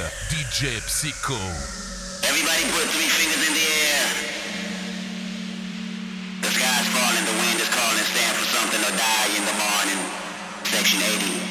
DJ Psycho. Everybody put three fingers in the air. The sky's falling, the wind is calling, stand for something or die in the morning. Section 80.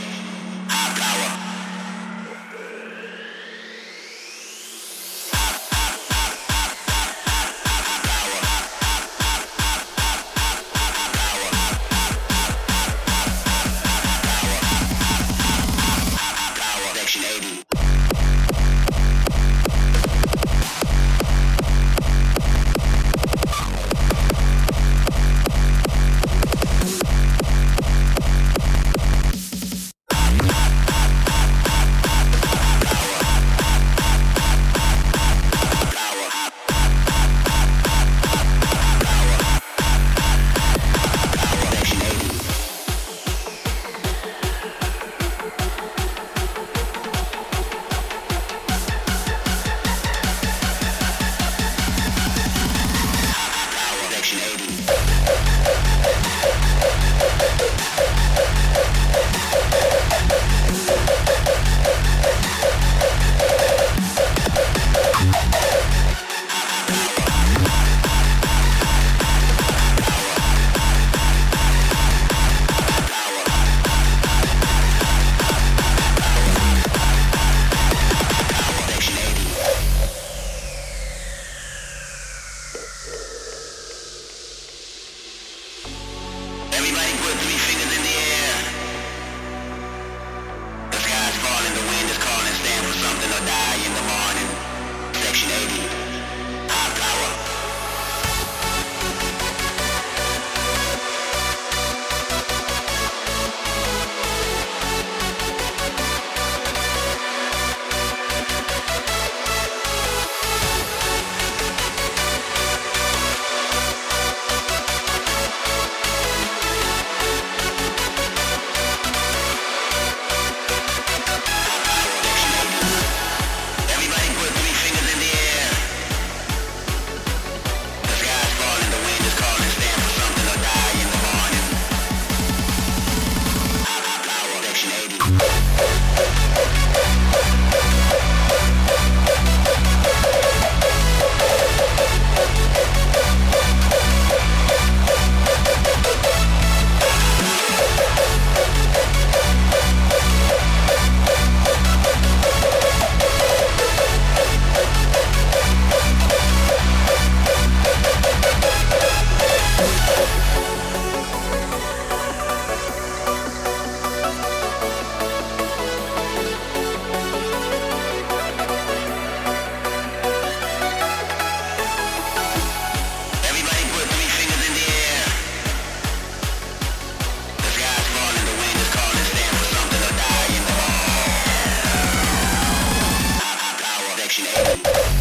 Thank you.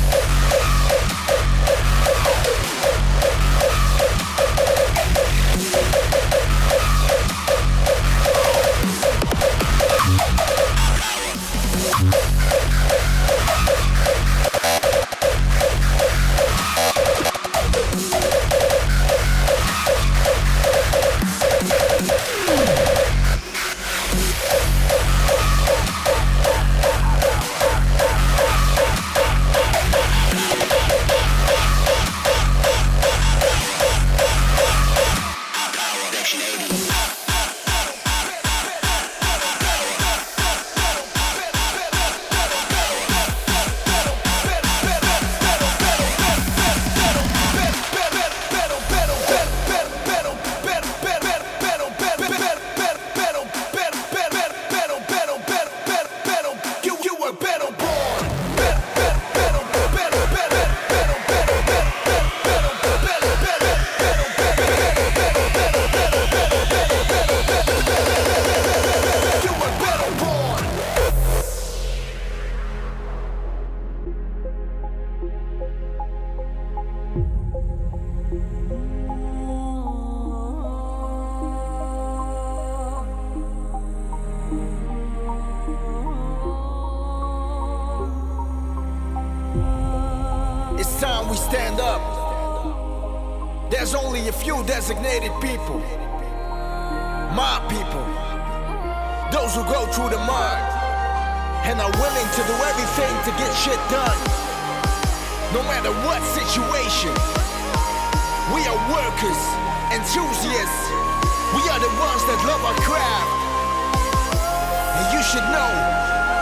Should know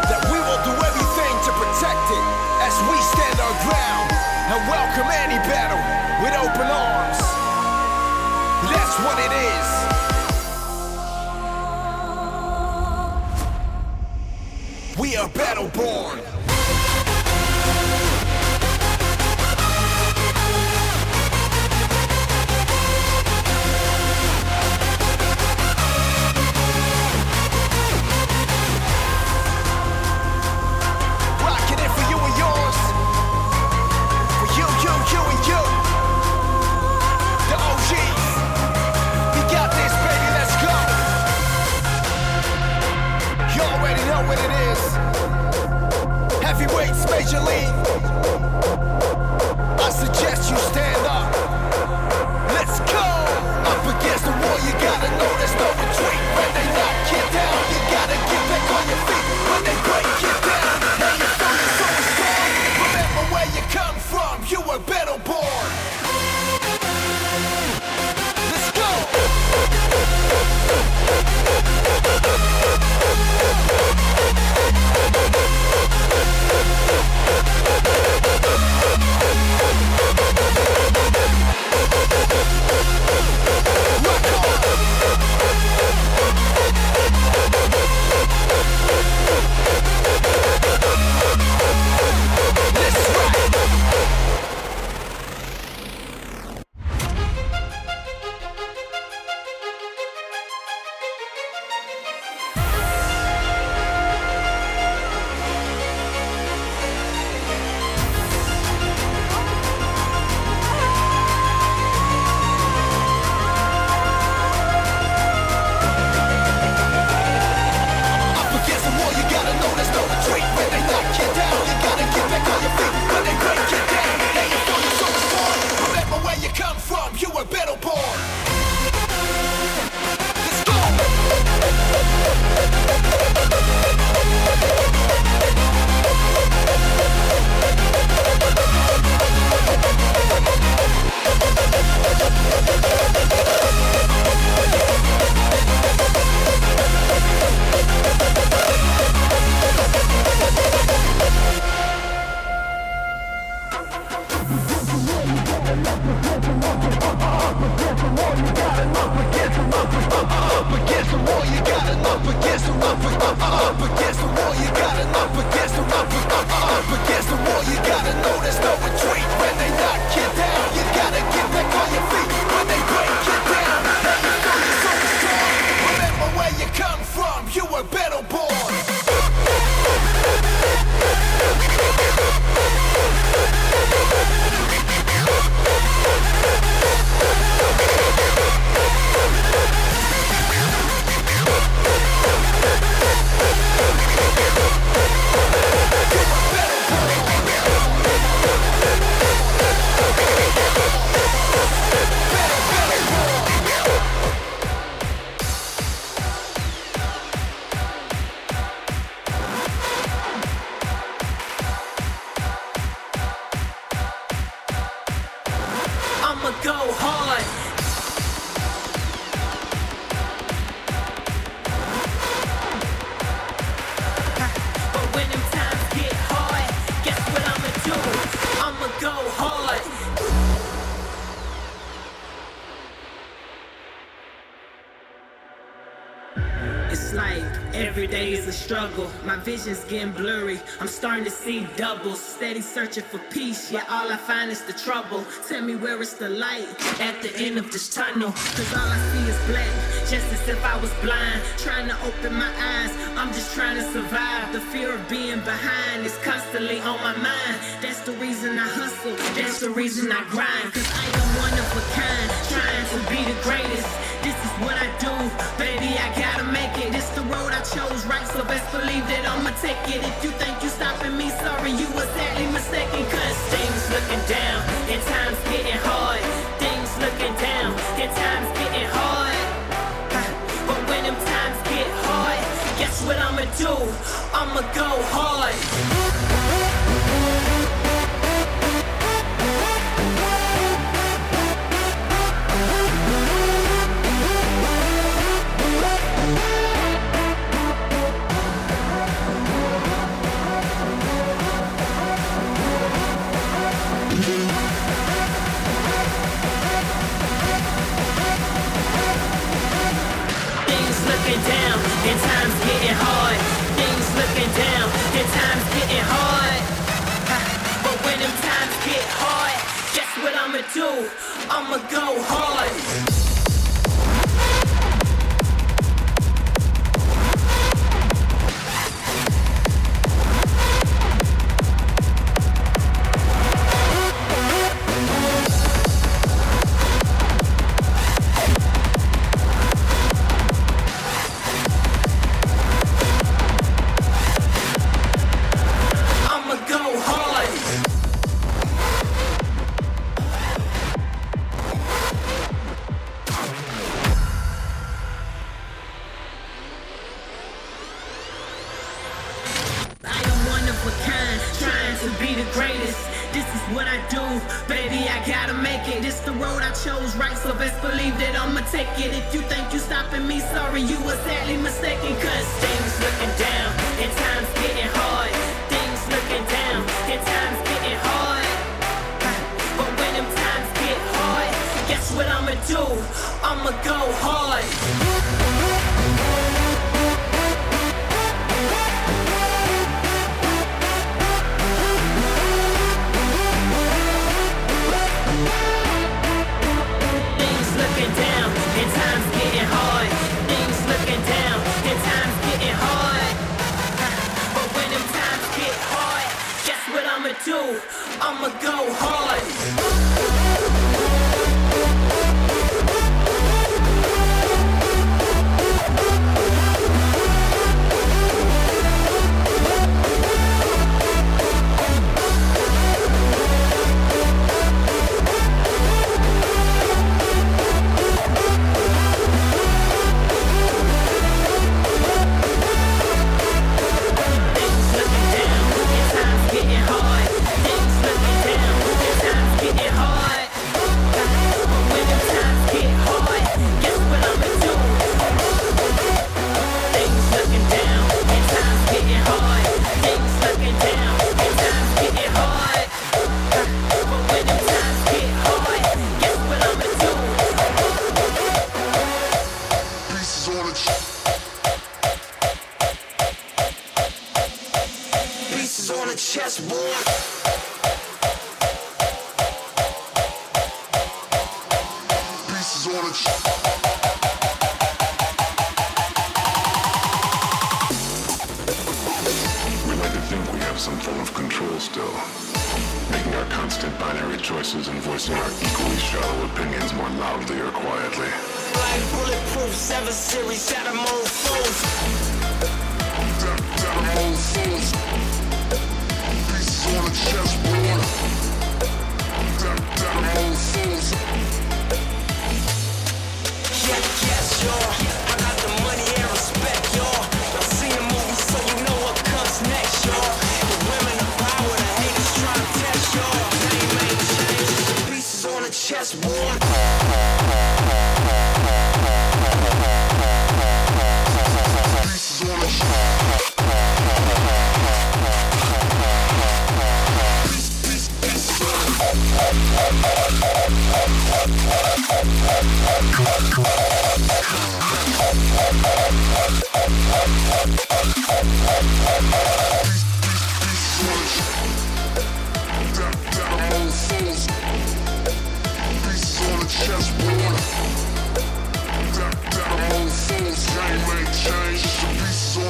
that we will do everything to protect it as we stand our ground and welcome any battle with open arms. That's what it is. We are battle born. Major League. I suggest you stand vision's getting blurry. I'm starting to see doubles, steady searching for peace. Yeah, all I find is the trouble. Tell me where is the light at the end of this tunnel. Cause all I see is black, just as if I was blind. Trying to open my eyes, I'm just trying to survive. The fear of being behind is constantly on my mind. That's the reason I hustle, that's the reason I grind. Cause I am one of a kind, trying to be the greatest. This is what I do, baby, I gotta make road I chose, right? So best believe that I'ma take it. If you think you stopping me, sorry, you was sadly mistaken. Cause things looking down, and times getting hard. Things looking down, and times getting hard. But when them times get hard, guess what I'ma do? I'ma go hard. And times getting hard. Things looking down, and times getting hard. But when them times get hard, guess what I'ma do? I'ma go hard.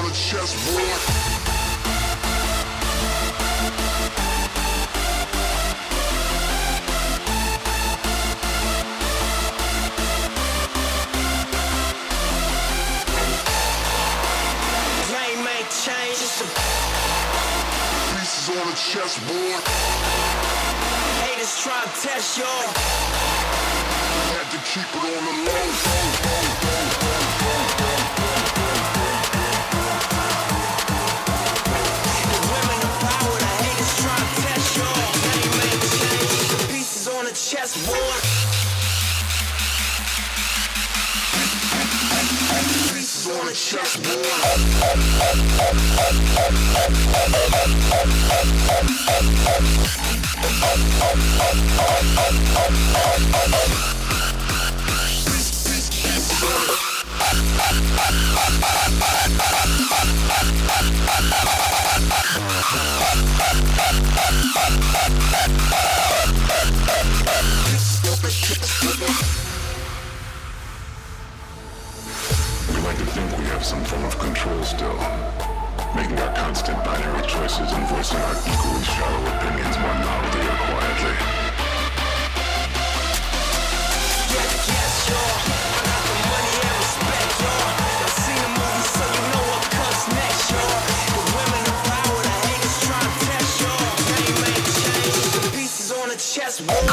the chessboard. on chessboard. Haters try to test y'all. Had to keep it on the low. Just one. like to think we have some form of control still, making our constant binary choices and voicing our equally shallow opinions more loudly or quietly. Yes, y'all. I got the money and respect, y'all. Seen the so you know what comes next, y'all. The women the haters test, y'all. Game ain't changed, the pieces on the chessboard.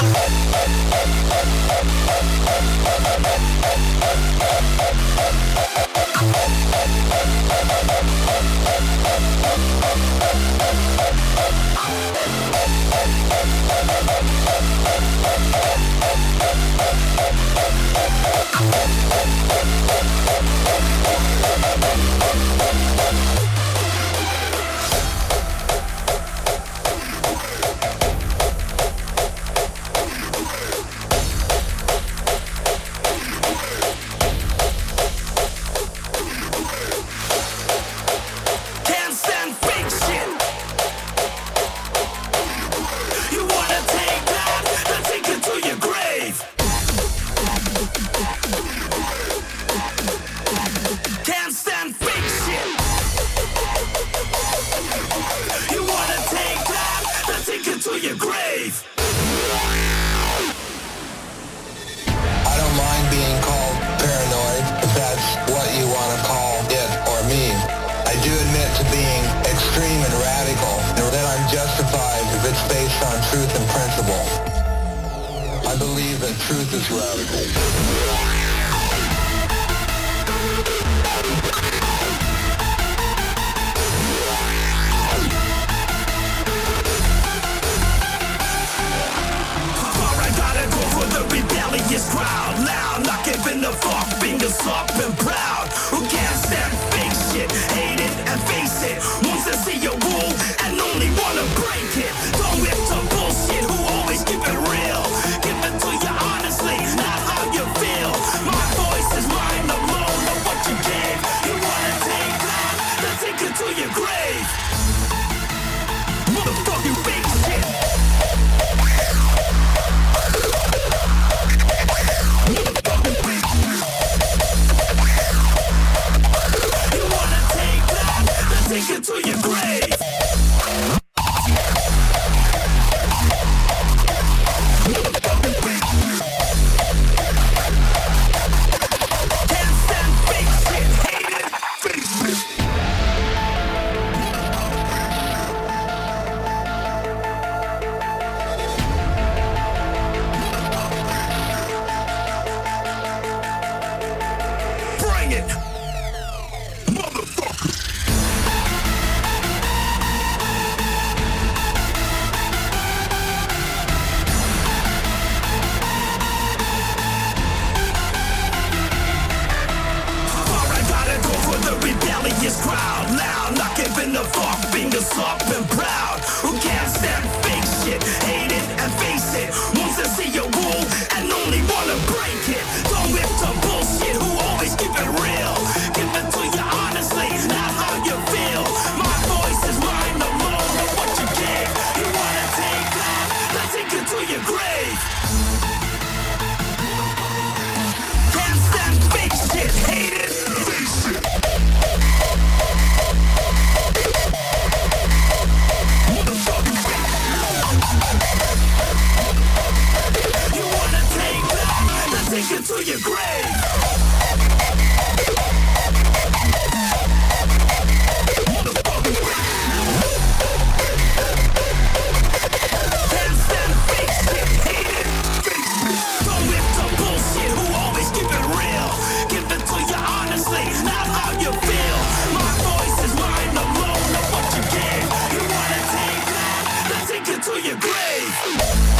to your grave.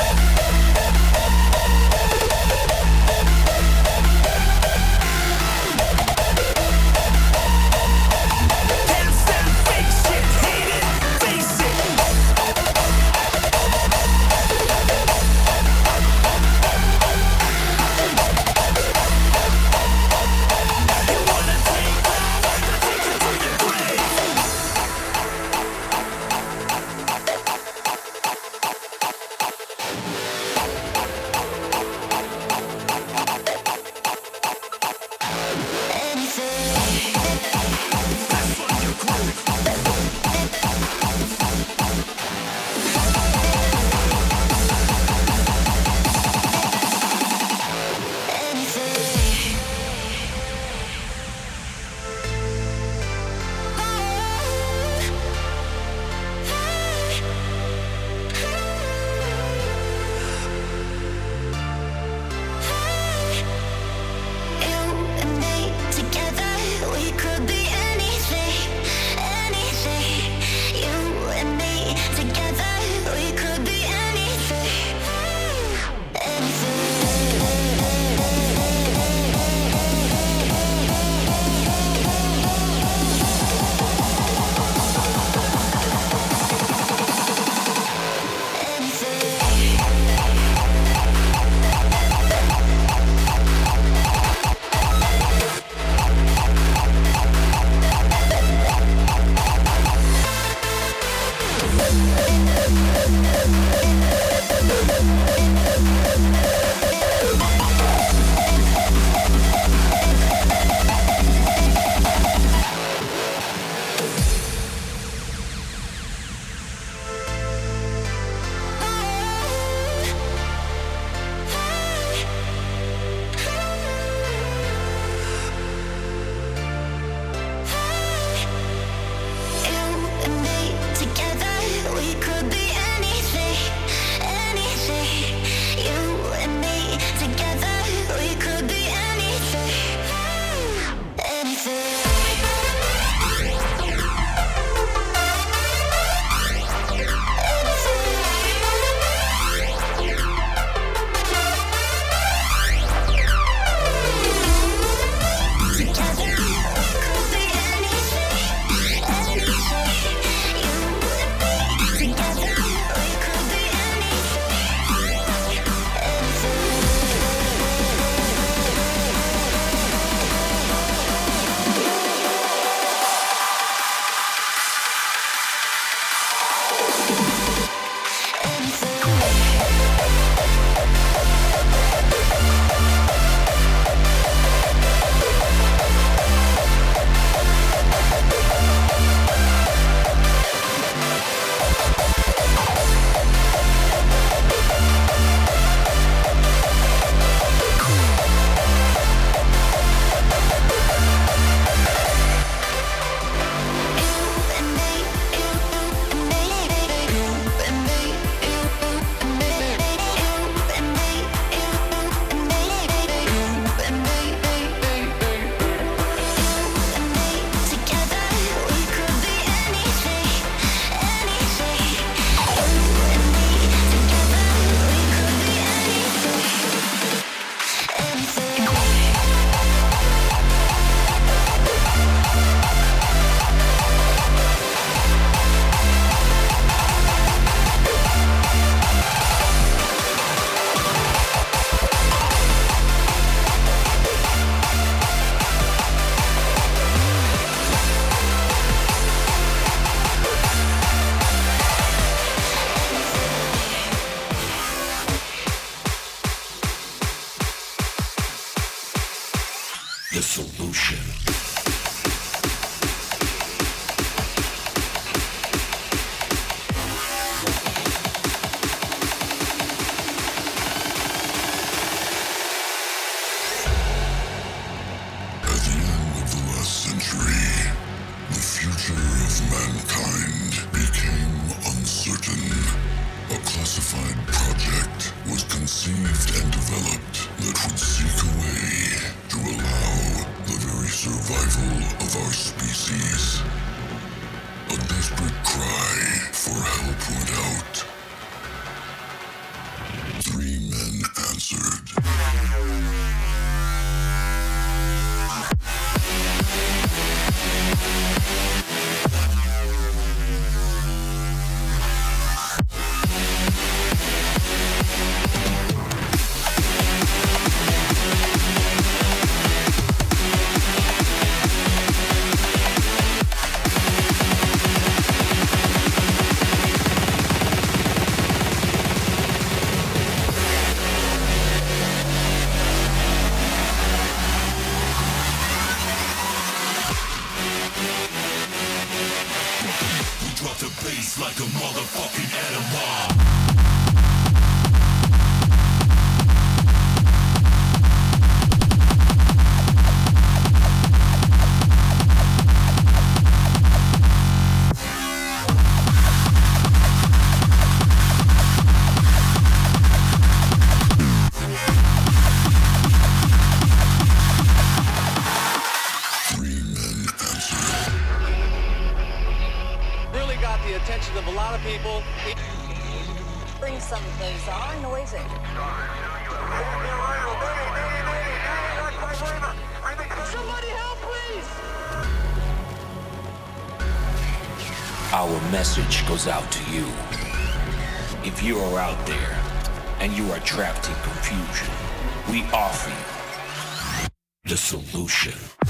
Revolution.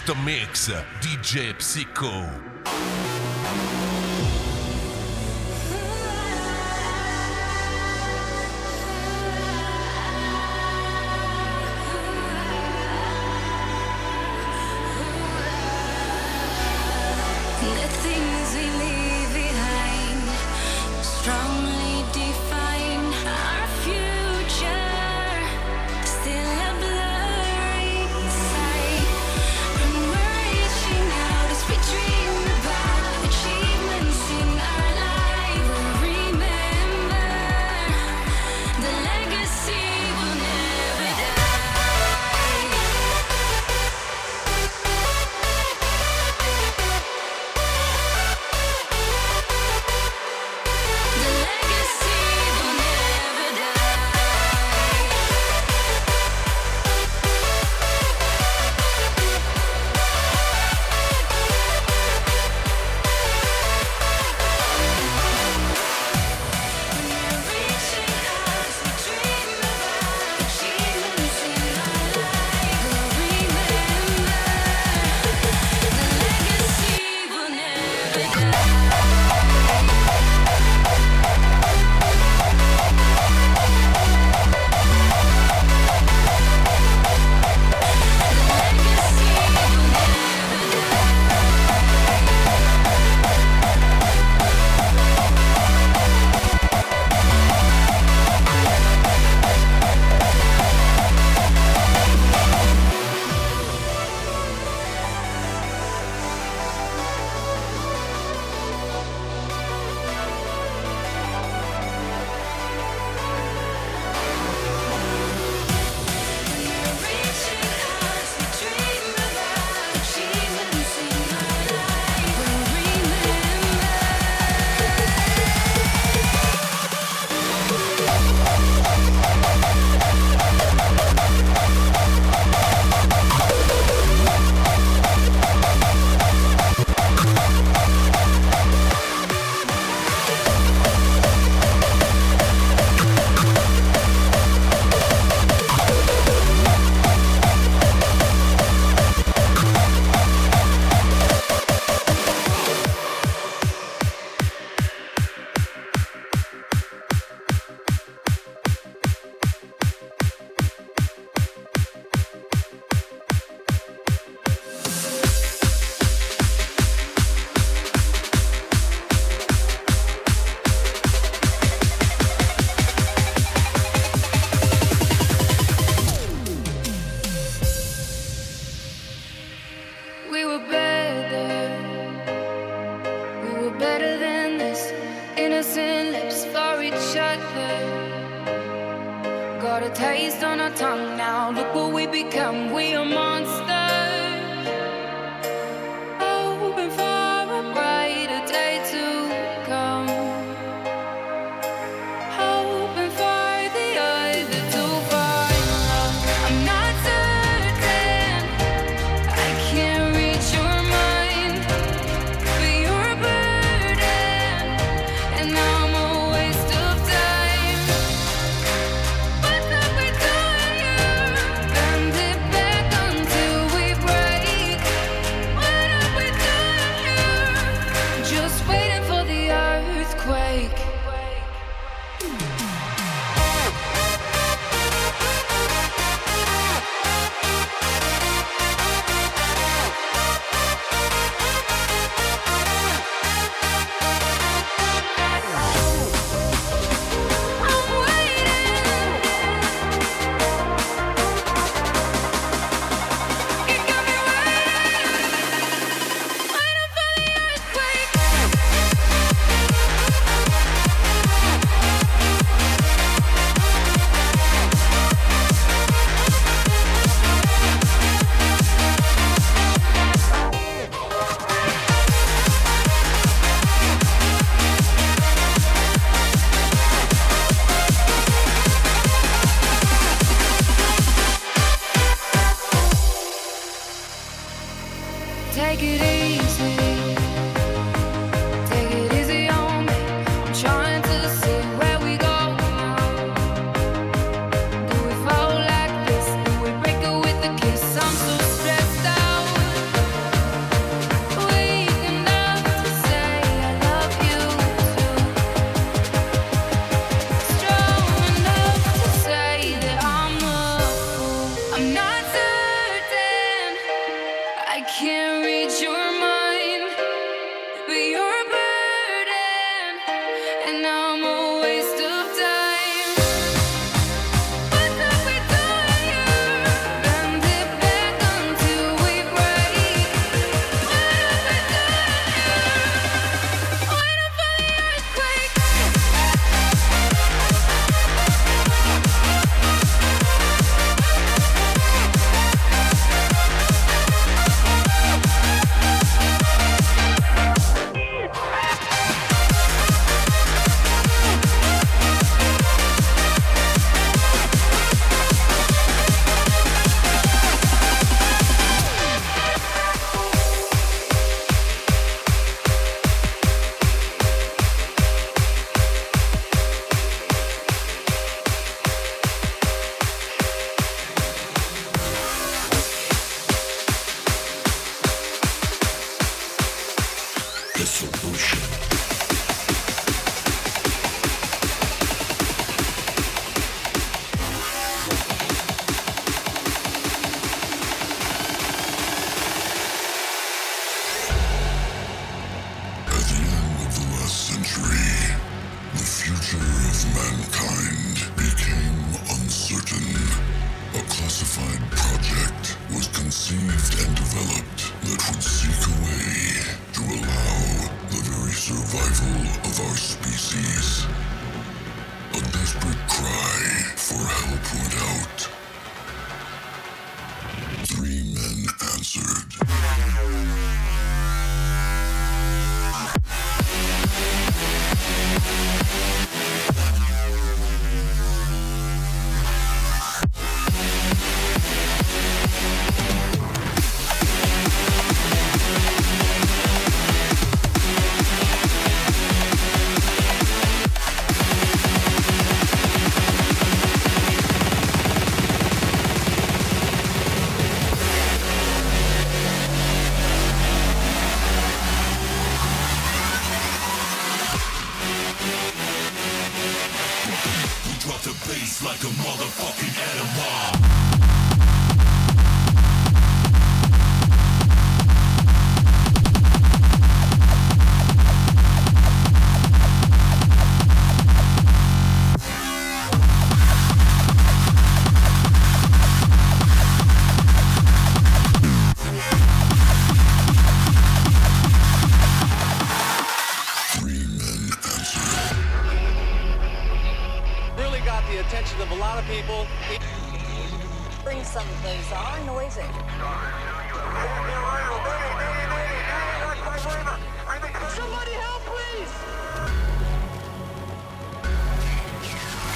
Master Mix, DJ Psycho.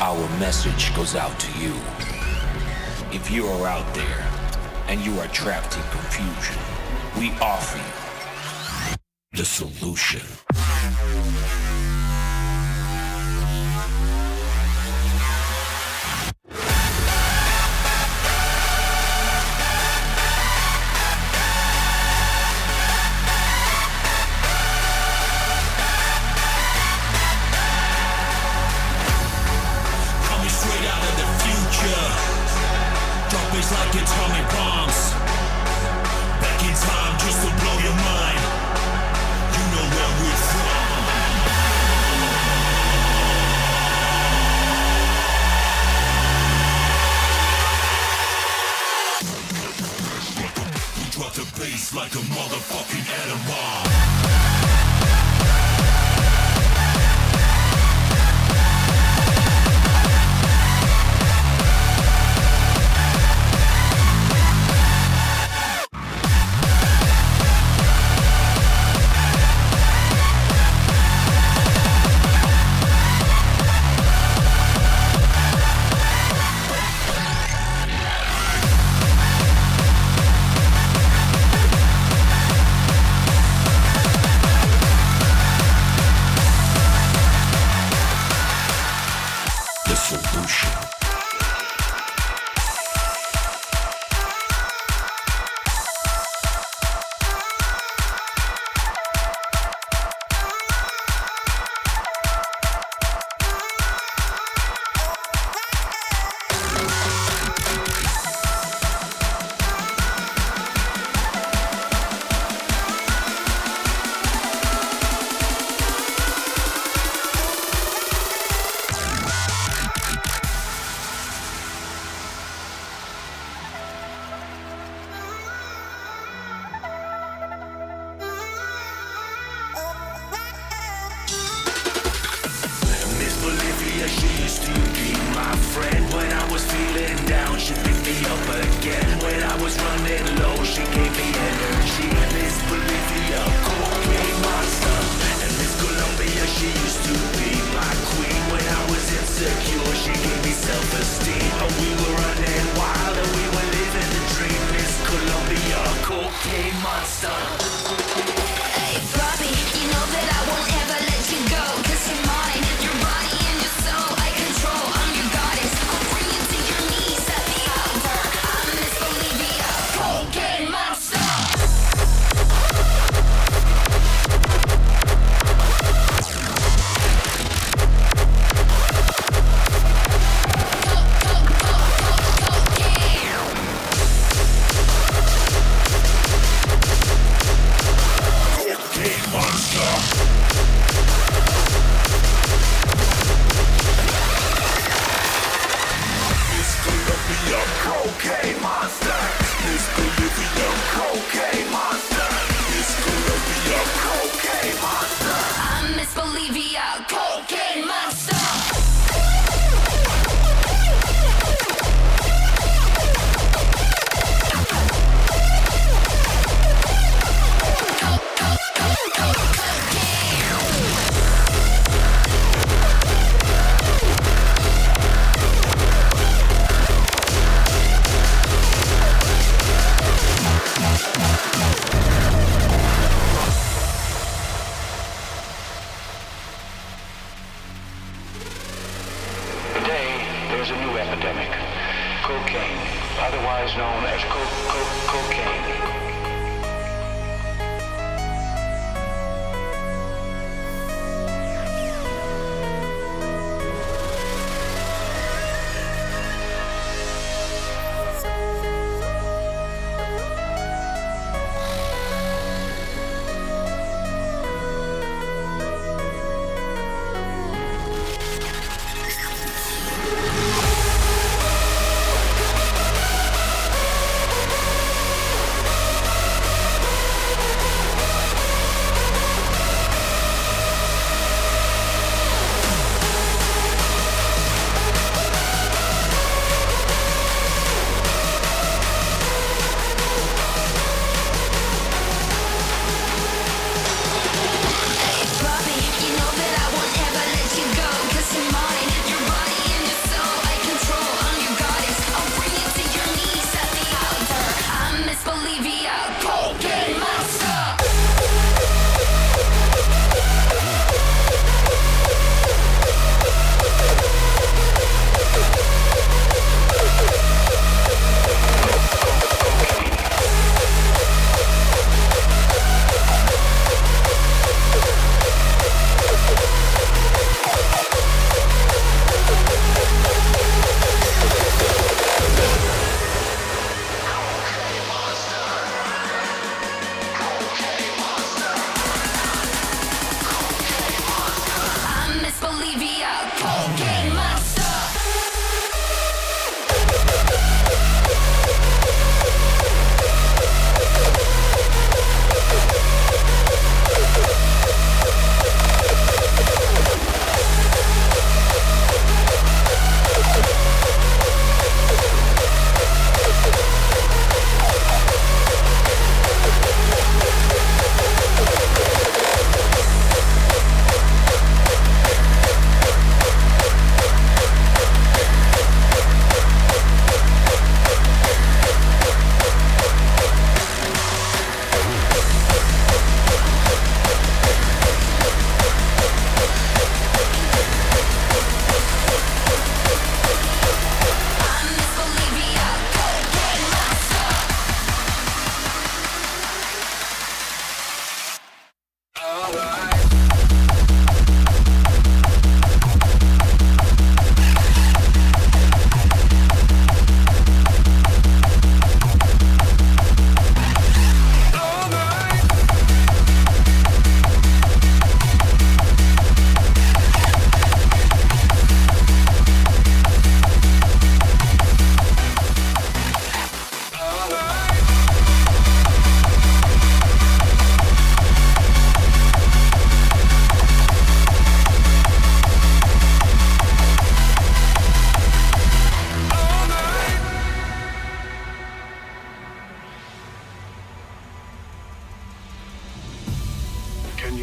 Our message goes out to you. If you are out there and you are trapped in confusion, we offer you the solution.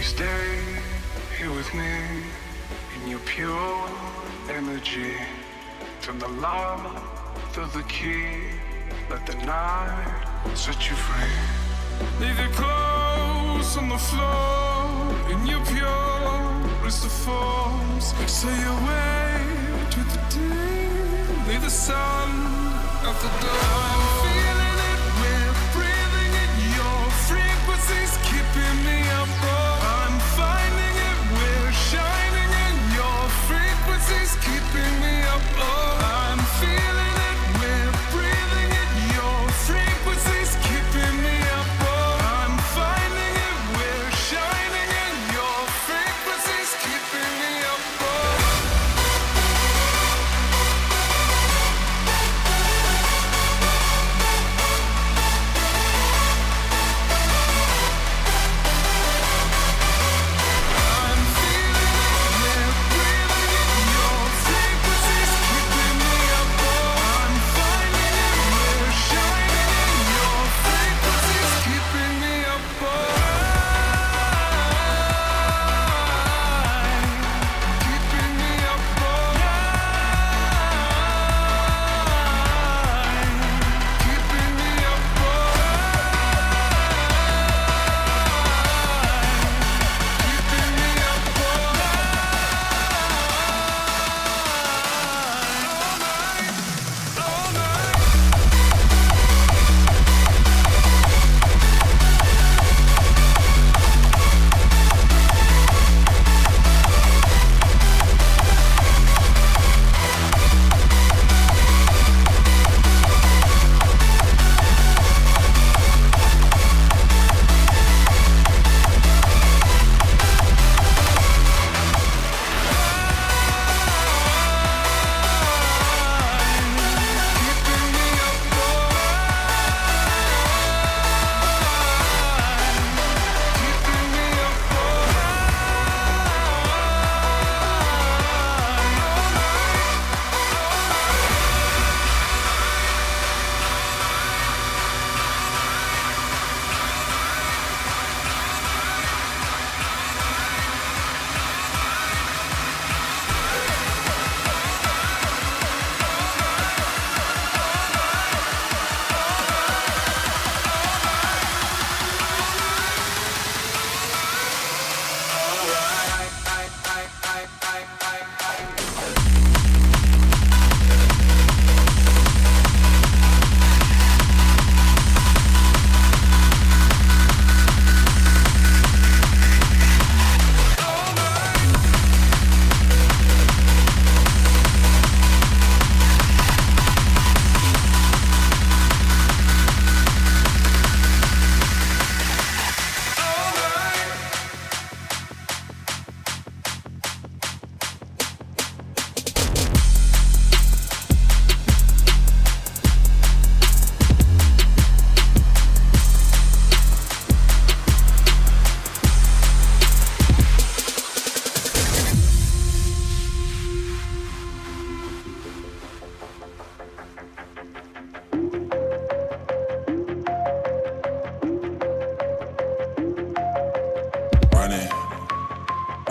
Stay here with me in your pure energy. From the love to the key. Let the night set you free. Leave your clothes on the floor in your purest of forms. Say your way to the deep. Leave the sun at the door.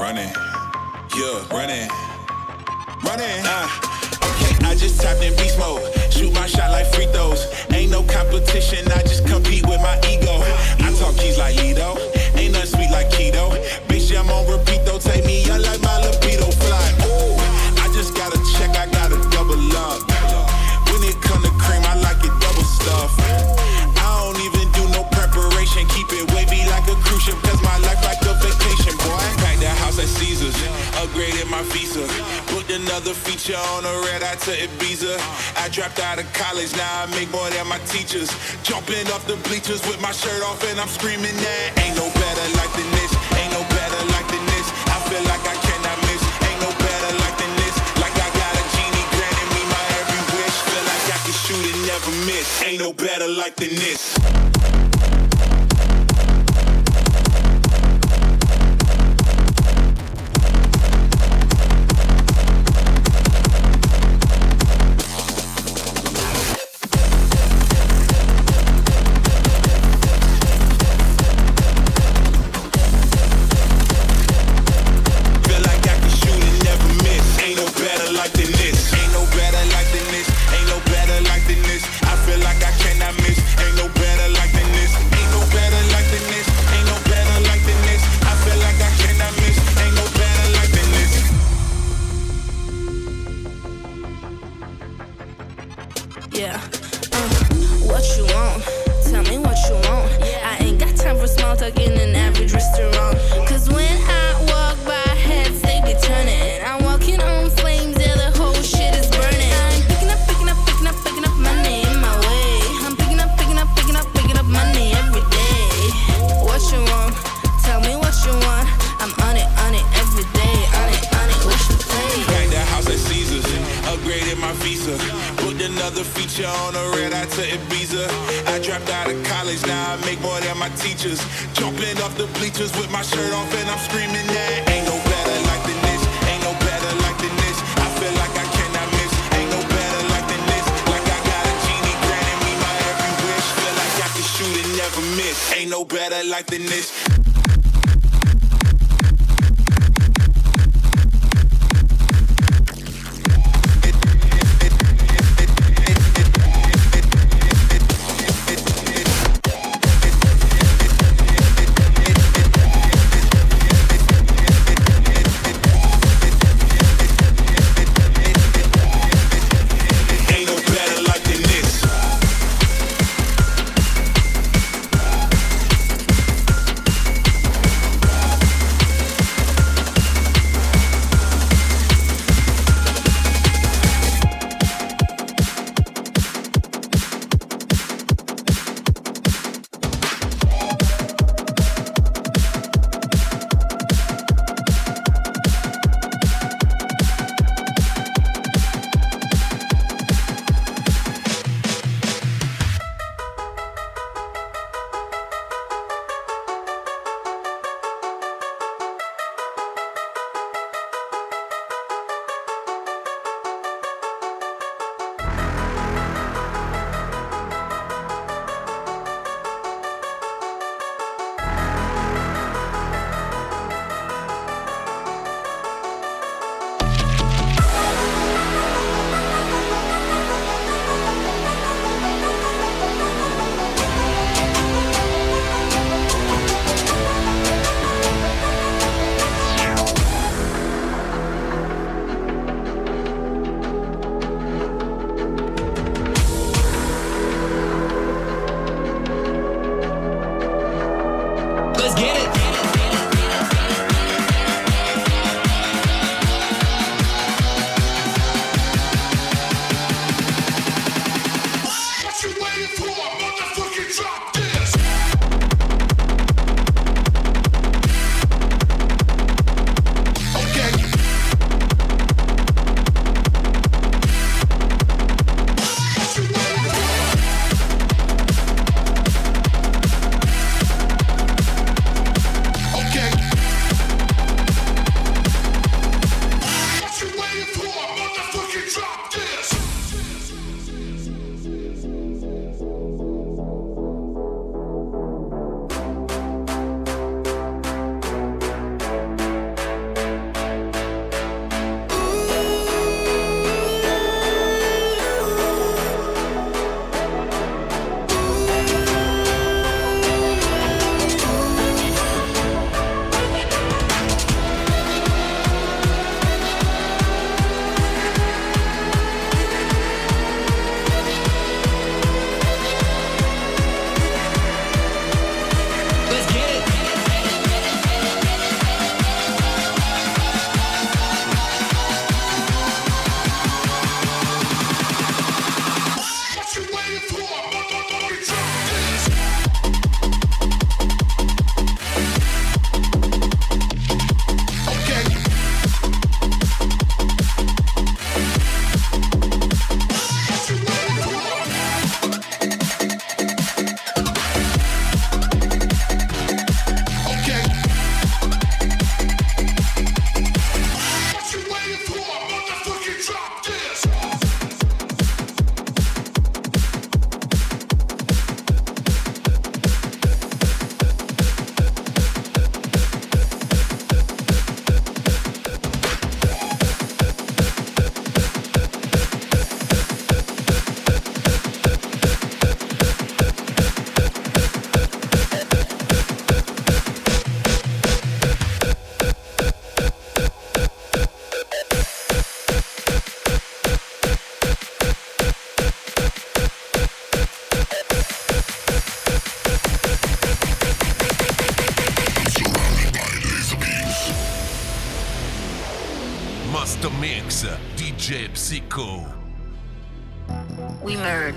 Running, yeah, running, running. Uh, okay, I just tapped in beast mode. Shoot my shot like free throws. Ain't no competition, I just compete with my ego. I talk keys like Lido. Ain't nothing sweet like keto. Bitch, I'm on repeat though. Take me out like my libido fly. Ooh, I just got to check, I got to double up. When it come to cream, I like it double stuff. I don't even do no preparation. Keep it wavy like a cruise ship, cause my life like a vacation, house at Caesars, upgraded my visa. Booked another feature on a red eye to Ibiza. I dropped out of college, now I make more than my teachers. Jumping off the bleachers with my shirt off and I'm screaming that ain't no better like than this, ain't no better like than this. I feel like I cannot miss, ain't no better like than this. Like I got a genie granting me my every wish. Feel like I can shoot and never miss, ain't no better like than this. bleachers. Jumping off the bleachers with my shirt off and I'm screaming that ain't no better like than this, ain't no better like than this. I feel like I cannot miss, ain't no better like than this, Like I got a genie granting me my every wish. Feel like I can shoot and never miss, ain't no better like than this.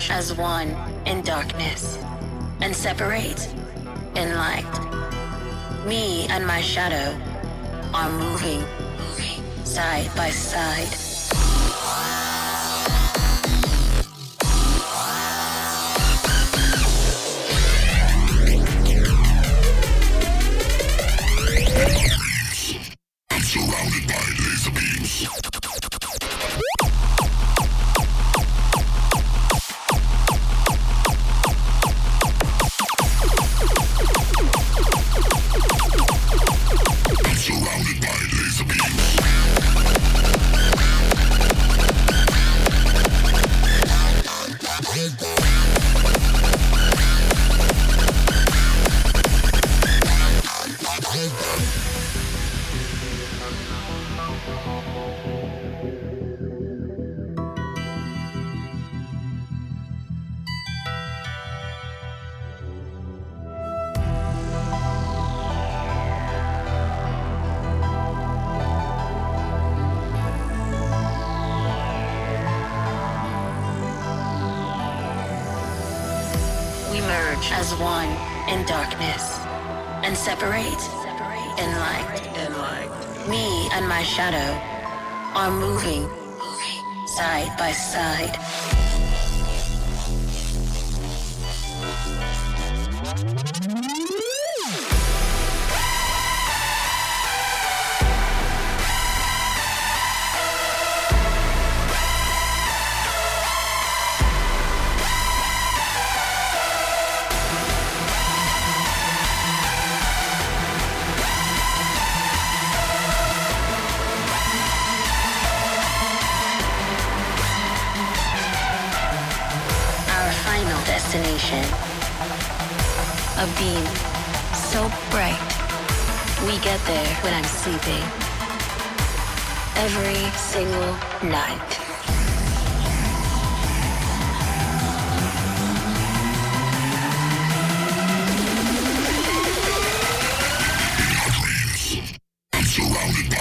As one in darkness and separate in light. Me and my shadow are moving side by side.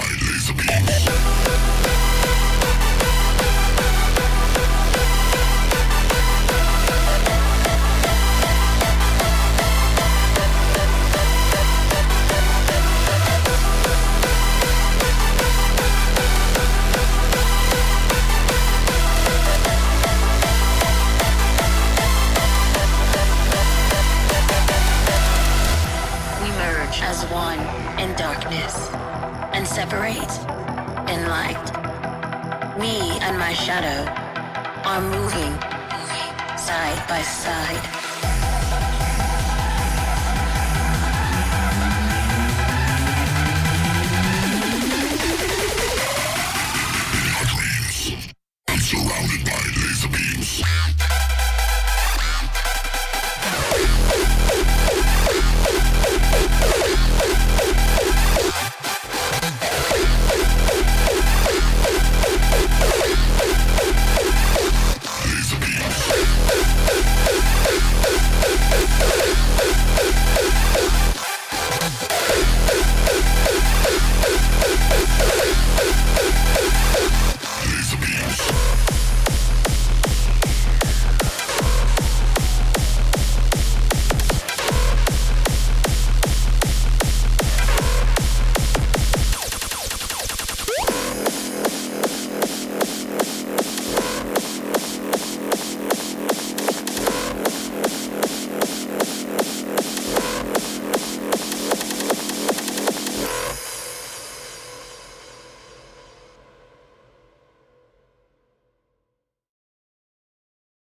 We shadow are moving side by side.